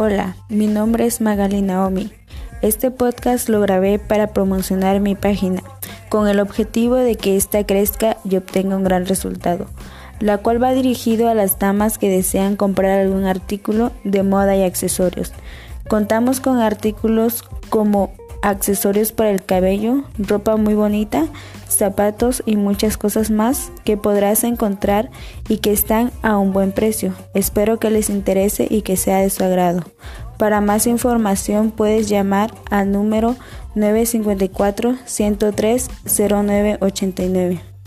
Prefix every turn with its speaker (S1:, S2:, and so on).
S1: Hola, mi nombre es Magali Naomi. Este podcast lo grabé para promocionar mi página, con el objetivo de que ésta crezca y obtenga un gran resultado, la cual va dirigido a las damas que desean comprar algún artículo de moda y accesorios. Contamos con artículos como accesorios para el cabello, ropa muy bonita, zapatos y muchas cosas más que podrás encontrar y que están a un buen precio. Espero que les interese y que sea de su agrado. Para más información puedes llamar al número 954 103 0989.